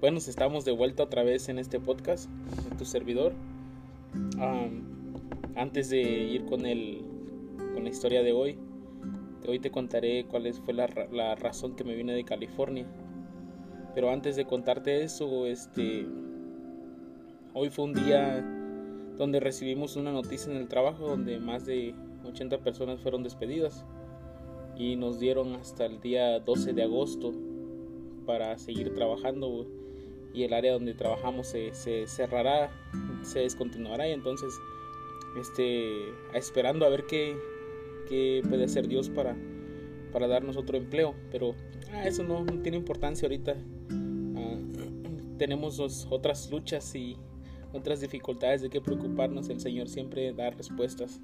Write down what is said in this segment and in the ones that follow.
bueno, estamos de vuelta otra vez en este podcast, en tu servidor. antes de ir con, el, con la historia de hoy, hoy te contaré cuál fue la, la razón que me vine de California. Pero antes de contarte eso, este, hoy fue un día donde recibimos una noticia en el trabajo donde más de 80 personas fueron despedidas y nos dieron hasta el día 12 de agosto para seguir trabajando y el área donde trabajamos se, cerrará, se descontinuará y entonces este, esperando a ver qué, qué puede hacer Dios para, para darnos otro empleo, pero ah, eso no, tiene importancia ahorita. Ah, tenemos otras luchas y otras dificultades de qué preocuparnos, el Señor siempre da respuestas.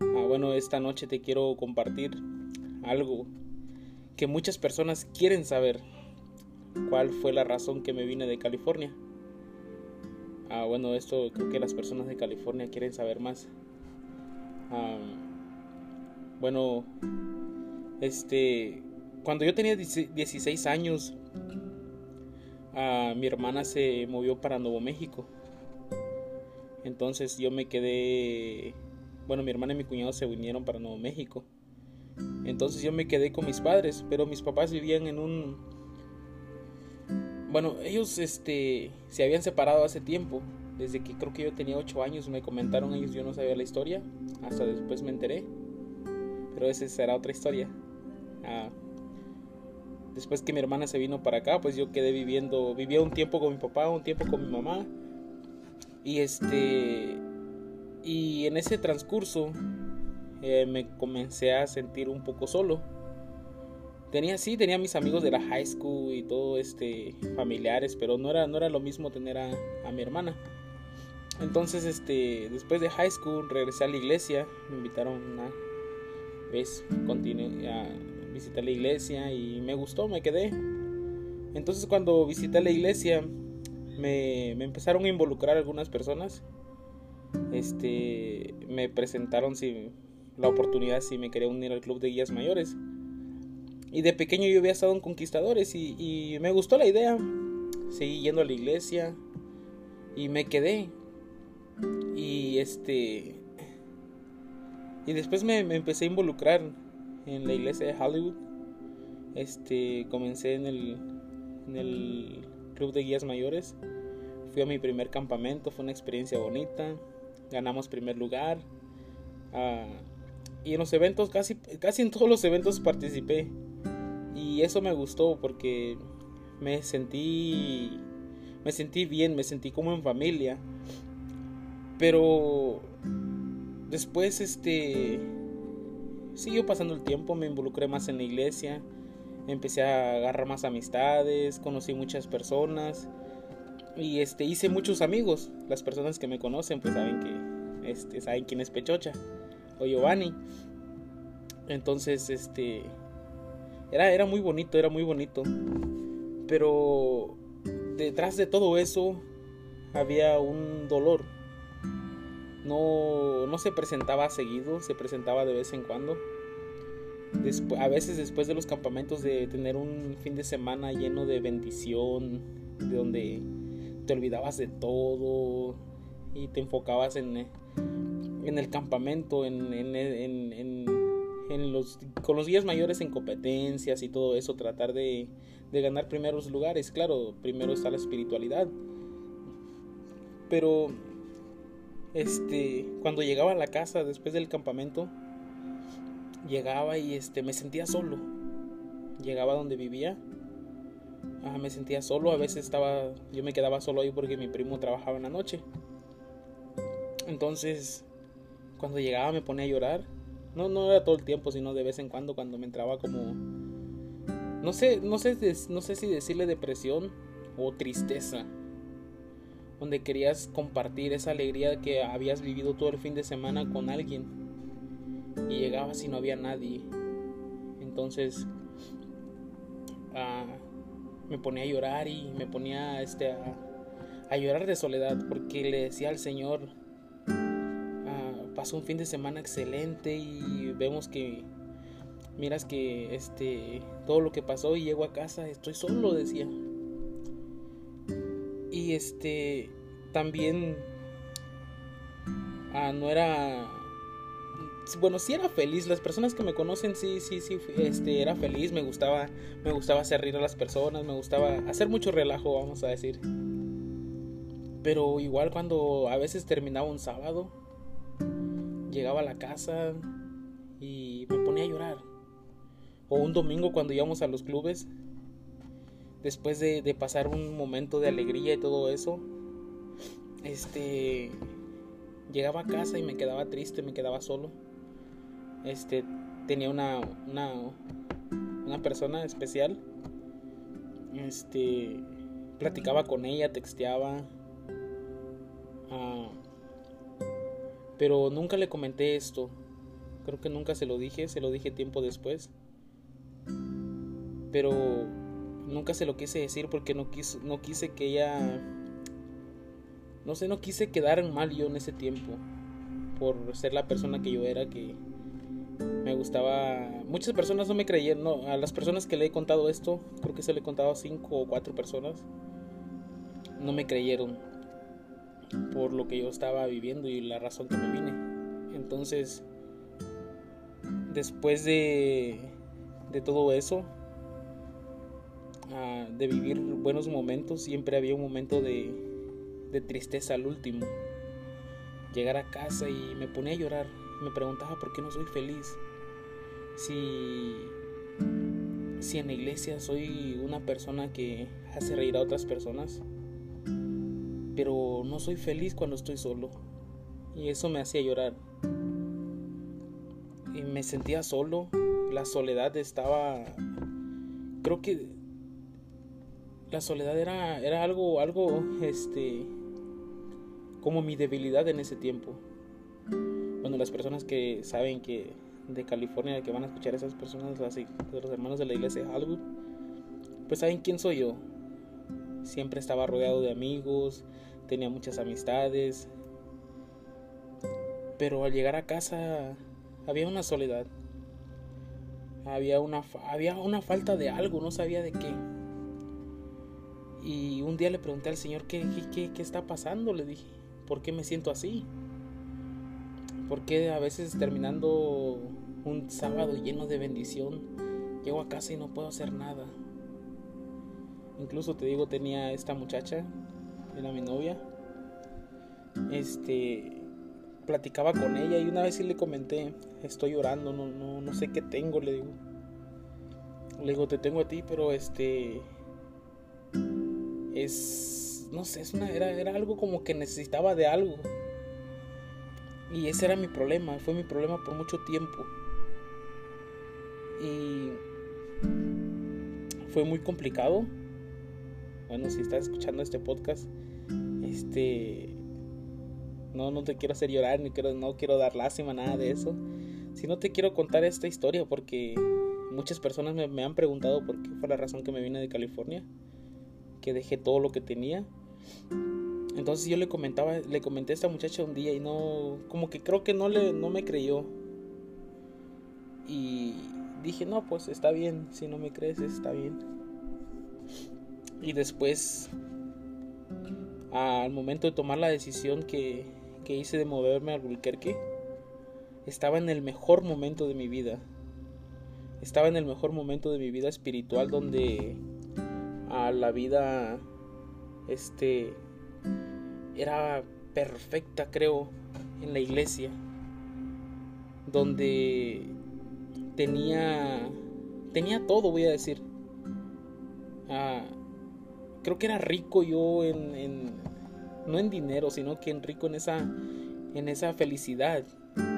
Ah, bueno, esta noche te quiero compartir algo que muchas personas quieren saber. ¿Cuál fue la razón que me vine de California? Ah, bueno, esto creo que las personas de California quieren saber más. Ah, bueno, este, cuando yo tenía 16 años, mi hermana se movió para Nuevo México. Entonces yo me quedé, bueno, mi hermana y mi cuñado se vinieron para Nuevo México. Entonces yo me quedé con mis padres, pero mis papás vivían en un... Bueno, ellos este, se habían separado hace tiempo, desde que creo que yo tenía 8 años, me comentaron ellos, yo no sabía la historia, hasta después me enteré, pero esa será otra historia. Ah, después que mi hermana se vino para acá, pues yo quedé viviendo, vivía un tiempo con mi papá, un tiempo con mi mamá, y este, y en ese transcurso eh, me comencé a sentir un poco solo. Tenía sí, tenía mis amigos de la high school y todo este familiares, pero no era no era lo mismo tener a, mi hermana. Entonces, este, después de high school regresé a la iglesia, me invitaron una vez a visitar la iglesia y me gustó, me quedé. Entonces, cuando visité la iglesia, me, me empezaron a involucrar algunas personas. Este, me presentaron si la oportunidad si me quería unir al club de guías mayores. Y de pequeño yo había estado en Conquistadores y, me gustó la idea. Seguí yendo a la iglesia y me quedé. Y este. Y después me, empecé a involucrar en la iglesia de Hollywood. Este, comencé en el, en el club de guías mayores. Fui a mi primer campamento, fue una experiencia bonita. Ganamos primer lugar. Ah, y en los eventos, casi, casi en todos los eventos participé. Y eso me gustó porque me sentí, me sentí bien, me sentí como en familia. Pero después, este, siguió pasando el tiempo, me involucré más en la iglesia, empecé a agarrar más amistades, conocí muchas personas y este hice muchos amigos. Las personas que me conocen pues saben que este saben quién es Pechocha o Giovanni. Entonces, este era era muy bonito, era muy bonito. Pero detrás de todo eso había un dolor. No, no se presentaba seguido, se presentaba de vez en cuando. a veces después de los campamentos de tener un fin de semana lleno de bendición, de donde te olvidabas de todo y te enfocabas en, en el campamento, en, en, con los días mayores en competencias y todo eso, tratar de, ganar primeros lugares. Claro, primero está la espiritualidad. Pero este cuando llegaba a la casa después del campamento llegaba y este me sentía solo llegaba donde vivía me sentía solo a veces estaba yo me quedaba solo ahí porque mi primo trabajaba en la noche entonces cuando llegaba me ponía a llorar. No, no era todo el tiempo, sino de vez en cuando cuando me entraba como... No sé, no sé, no sé si decirle depresión o tristeza. Donde querías compartir esa alegría que habías vivido todo el fin de semana con alguien. Y llegabas y no había nadie. Entonces ah, me ponía a llorar y me ponía este, a, a llorar de soledad porque le decía al Señor, un fin de semana excelente y vemos que miras que este todo lo que pasó y llego a casa estoy solo decía Y este también ah, no era bueno, sí era feliz, las personas que me conocen sí sí sí este era feliz, me gustaba me gustaba hacer reír a las personas, me gustaba hacer mucho relajo, vamos a decir. Pero igual cuando a veces terminaba un sábado, llegaba a la casa y me ponía a llorar. O un domingo cuando íbamos a los clubes, después de, pasar un momento de alegría y todo eso, este llegaba a casa y me quedaba triste, me quedaba solo. Este tenía una una, una persona especial. Este platicaba con ella, texteaba. Ah, pero nunca le comenté esto. Creo que nunca se lo dije, se lo dije tiempo después. Pero nunca se lo quise decir porque no quise, no quise que ella... No sé, no quise quedar mal yo en ese tiempo. Por ser la persona que yo era, que me gustaba... Muchas personas no me creyeron, no, a las personas que le he contado esto, creo que se le he contado a cinco o cuatro personas, no me creyeron por lo que yo estaba viviendo y la razón que me vine. Entonces, después de, de todo eso, ah, de vivir buenos momentos, siempre había un momento de, de tristeza al último. Llegar a casa y me ponía a llorar. Me preguntaba por qué no soy feliz. Si, si en la iglesia soy una persona que hace reír a otras personas pero no soy feliz cuando estoy solo. Y eso me hacía llorar. Y me sentía solo. La soledad estaba... Creo que la soledad era, era algo, algo, este, como mi debilidad en ese tiempo. Bueno, las personas que saben que de California, que van a escuchar a esas personas, así, los hermanos de la iglesia de Hollywood, pues saben quién soy yo. Siempre estaba rodeado de amigos, tenía muchas amistades. Pero al llegar a casa había una soledad. Había una, había una falta de algo, no sabía de qué. Y un día le pregunté al Señor, ¿qué, qué, qué está pasando? Le dije, ¿por qué me siento así? ¿Por qué a veces terminando un sábado lleno de bendición, llego a casa y no puedo hacer nada? Incluso te digo, tenía esta muchacha, era mi novia. Este, platicaba con ella y una vez sí le comenté, estoy llorando, no, no, no sé qué tengo, le digo. Le digo, te tengo a ti, pero este, es, no sé, es una, era, era algo como que necesitaba de algo. Y ese era mi problema, fue mi problema por mucho tiempo. Y fue muy complicado bueno, si estás escuchando este podcast, este, no, no te quiero hacer llorar, ni quiero, no quiero dar lástima, nada de eso. Si no te quiero contar esta historia porque muchas personas me, han preguntado por qué fue la razón que me vine de California, que dejé todo lo que tenía. Entonces yo le comentaba, le comenté a esta muchacha un día y no, como que creo que no le, no me creyó. Y dije, no, pues está bien, si no me crees, está bien. Y después, al momento de tomar la decisión que, hice de moverme a Albuquerque, estaba en el mejor momento de mi vida. Estaba en el mejor momento de mi vida espiritual donde a la vida este era perfecta, creo, en la iglesia. Donde tenía tenía todo, voy a decir. Ah, creo que era rico yo en, no en dinero, sino que en rico en esa, en esa felicidad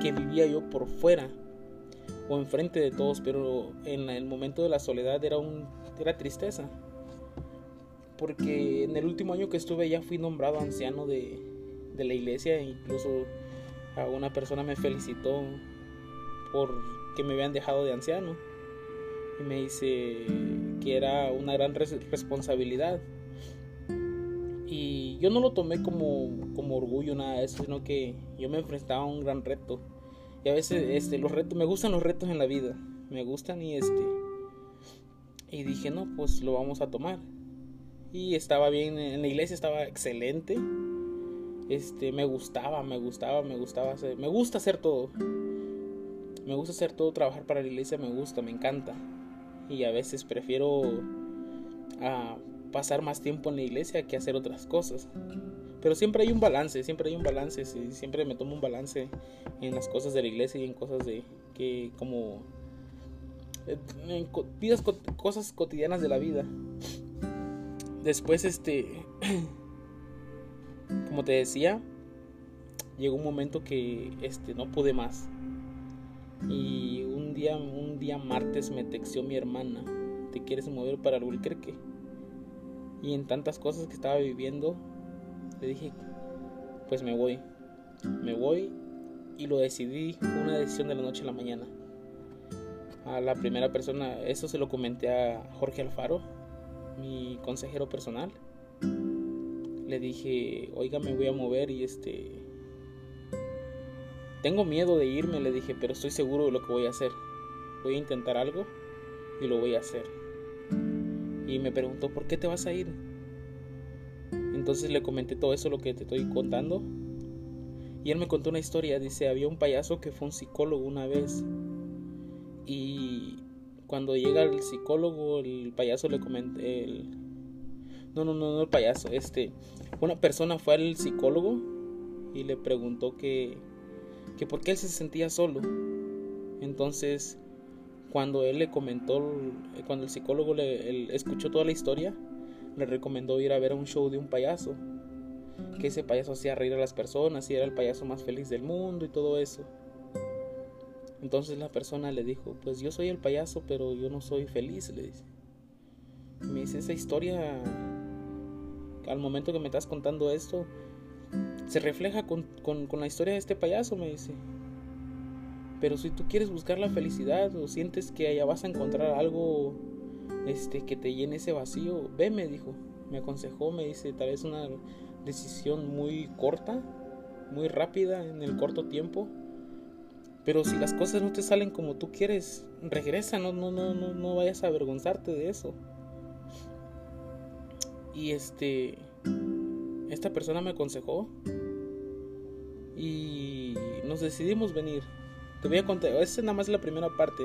que vivía yo por fuera o enfrente de todos, pero en el momento de la soledad era un era tristeza. Porque en el último año que estuve ya fui nombrado anciano de, de la iglesia, e incluso a una persona me felicitó por que me habían dejado de anciano y me dice que era una gran responsabilidad y yo no lo tomé como, como orgullo, nada de eso, sino que yo me enfrentaba a un gran reto. Y a veces este, los retos, me gustan los retos en la vida, me gustan y este... Y dije, no, pues lo vamos a tomar. y estaba bien en la iglesia, estaba excelente. Este, me gustaba, me gustaba, me gustaba hacer, me gusta hacer todo. Me gusta hacer todo, trabajar para la iglesia me gusta, me encanta. Y a veces prefiero a pasar más tiempo en la iglesia que hacer otras cosas. Pero siempre hay un balance, siempre hay un balance, siempre me tomo un balance en las cosas de la iglesia y en cosas de que como en vidas, cosas cotidianas de la vida. Después este como te decía, llegó un momento que este no pude más. Y un día un día martes me texteó mi hermana, ¿te quieres mover para Albuquerque? Y en tantas cosas que estaba viviendo, le dije, pues me voy. Me voy y lo decidí, fue una decisión de la noche a la mañana. A la primera persona, eso se lo comenté a Jorge Alfaro, mi consejero personal. Le dije, oiga, me voy a mover y este... Tengo miedo de irme, le dije, pero estoy seguro de lo que voy a hacer. Voy a intentar algo y lo voy a hacer. Y me preguntó, ¿por qué te vas a ir? Entonces le comenté todo eso, lo que te estoy contando. Y él me contó una historia, dice, había un payaso que fue un psicólogo una vez. Y cuando llega el psicólogo, el payaso le comenta, el... No, no, no, no el payaso, este... Una persona fue al psicólogo y le preguntó que, que por qué él se sentía solo. Entonces, cuando él le comentó, cuando el psicólogo le escuchó toda la historia, le recomendó ir a ver un show de un payaso. Que ese payaso hacía reír a las personas y era el payaso más feliz del mundo y todo eso. Entonces la persona le dijo, pues yo soy el payaso, pero yo no soy feliz, le dice. Me dice, esa historia, al momento que me estás contando esto, se refleja con, con la historia de este payaso, me dice. Pero si tú quieres buscar la felicidad o sientes que allá vas a encontrar algo este, que te llene ese vacío, ve, me dijo, me aconsejó, me dice, tal vez una decisión muy corta, muy rápida en el corto tiempo, pero si las cosas no te salen como tú quieres, regresa, no, no, no, no, no vayas a avergonzarte de eso. Y este, esta persona me aconsejó y nos decidimos venir. Te voy a contar, esta es nada más la primera parte.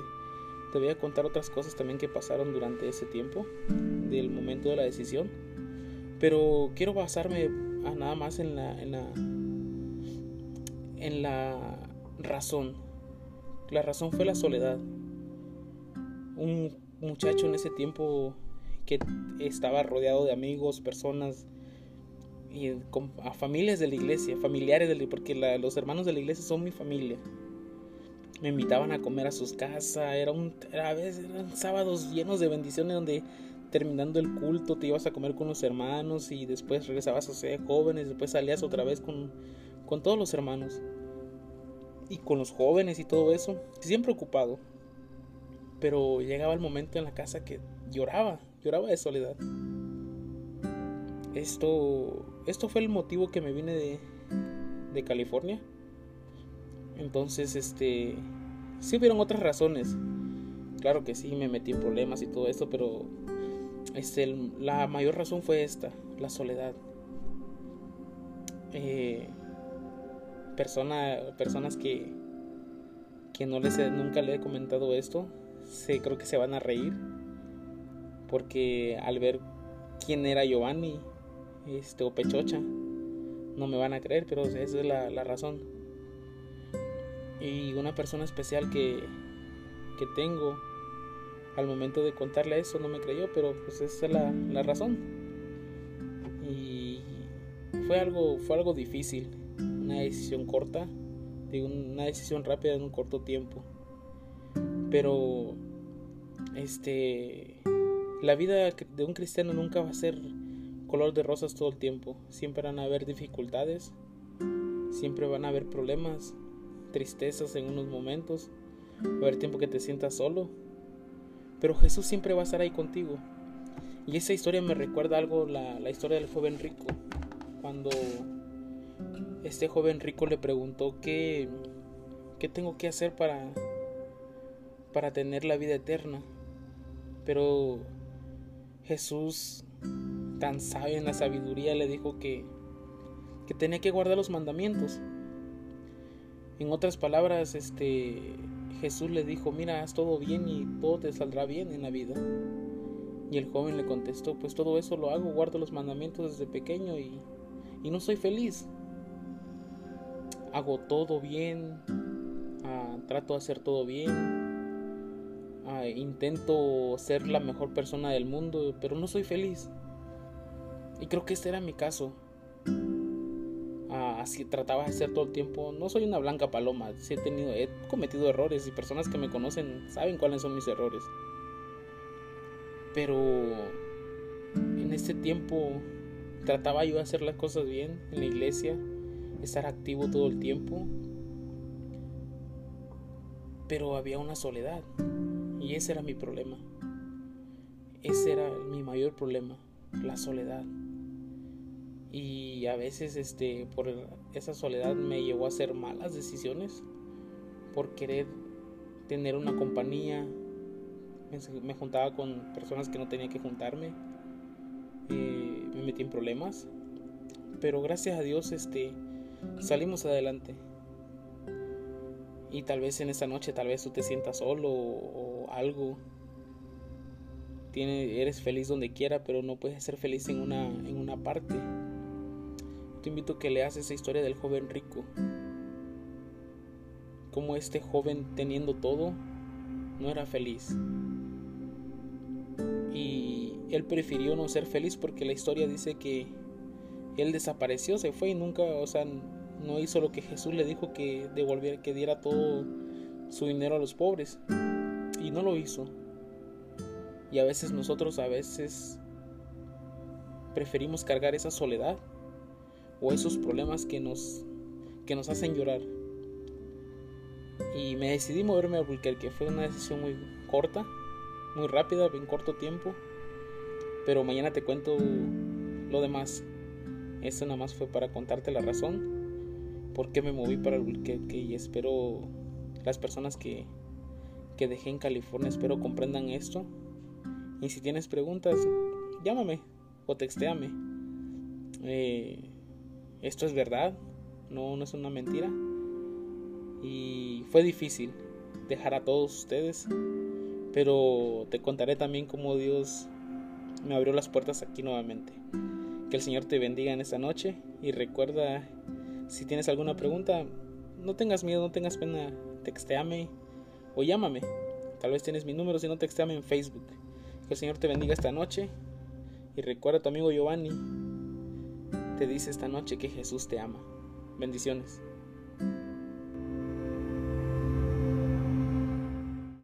Te voy a contar otras cosas también que pasaron durante ese tiempo, del momento de la decisión. Pero quiero basarme a nada más en la, en la, en la razón. La razón fue la soledad. Un muchacho en ese tiempo que estaba rodeado de amigos, personas y a familias de la iglesia, familiares de la, porque los hermanos de la iglesia son mi familia me invitaban a comer a sus casas, era un, a veces eran sábados llenos de bendiciones donde terminando el culto te ibas a comer con los hermanos y después regresabas a ser jóvenes, después salías otra vez con, con todos los hermanos y con los jóvenes y todo eso, siempre ocupado. Pero llegaba el momento en la casa que lloraba, lloraba de soledad. Esto, esto fue el motivo que me vine de, de California entonces, este, sí hubieron otras razones. Claro que sí, me metí en problemas y todo esto, pero este, la mayor razón fue esta, la soledad. Eh, persona, personas que, que no les nunca le he comentado esto, sé, creo que se van a reír. Porque al ver quién era Giovanni, este, o Pechocha, no me van a creer, pero esa es la, la razón y una persona especial que, que tengo al momento de contarle eso no me creyó, pero pues esa es la, la razón. Y fue algo, fue algo difícil, una decisión corta, de una decisión rápida en un corto tiempo. Pero este la vida de un cristiano nunca va a ser color de rosas todo el tiempo. Siempre van a haber dificultades, siempre van a haber problemas, tristezas en unos momentos, va a haber tiempo que te sientas solo, pero Jesús siempre va a estar ahí contigo. Y esa historia me recuerda algo, la, la historia del joven rico, cuando este joven rico le preguntó qué, qué tengo que hacer para, para tener la vida eterna. Pero Jesús tan sabio en la sabiduría, le dijo que, que tenía que guardar los mandamientos. En otras palabras, este Jesús le dijo, mira, haz todo bien y todo te saldrá bien en la vida. Y el joven le contestó, pues todo eso lo hago, guardo los mandamientos desde pequeño y, y no soy feliz. Hago todo bien, ah, trato de hacer todo bien, ah, intento ser la mejor persona del mundo, pero no soy feliz. Y creo que este era mi caso. Así trataba de hacer todo el tiempo. No soy una blanca paloma, he tenido, he cometido errores y personas que me conocen saben cuáles son mis errores. Pero en este tiempo trataba yo de hacer las cosas bien en la iglesia, estar activo todo el tiempo. Pero había una soledad y ese era mi problema. Ese era mi mayor problema, la soledad. Y a veces este por esa soledad me llevó a hacer malas decisiones por querer tener una compañía, me juntaba con personas que no tenía que juntarme, eh, me metí en problemas, pero gracias a Dios este, salimos adelante. Y tal vez en esta noche, tal vez tú te sientas solo o, algo. Tiene, eres feliz donde quiera, pero no puedes ser feliz en una, en una parte. Te invito a que leas esa historia del joven rico. Como este joven teniendo todo, no era feliz y él prefirió no ser feliz porque la historia dice que él desapareció, se fue y nunca, o sea, no hizo lo que Jesús le dijo que devolviera, que diera todo su dinero a los pobres y no lo hizo. Y a veces nosotros a veces preferimos cargar esa soledad o esos problemas que nos que nos hacen llorar. Y me decidí moverme a que fue una decisión muy corta, muy rápida, en corto tiempo. Pero mañana te cuento lo demás. Esto nada más fue para contarte la razón por qué me moví para Albuquerque y espero las personas que, que dejé en California, espero comprendan esto. Y si tienes preguntas, llámame o textéame. Eh, esto es verdad, no, no es una mentira. Y fue difícil dejar a todos ustedes pero te contaré también cómo Dios me abrió las puertas aquí nuevamente. Que el Señor te bendiga en esta noche y recuerda, si tienes alguna pregunta, no tengas miedo, no tengas pena, texteame o llámame. Tal vez tienes mi número, si no texteame en Facebook. Que el Señor te bendiga esta noche y recuerda tu amigo Giovanni te dice esta noche que Jesús te ama. Bendiciones.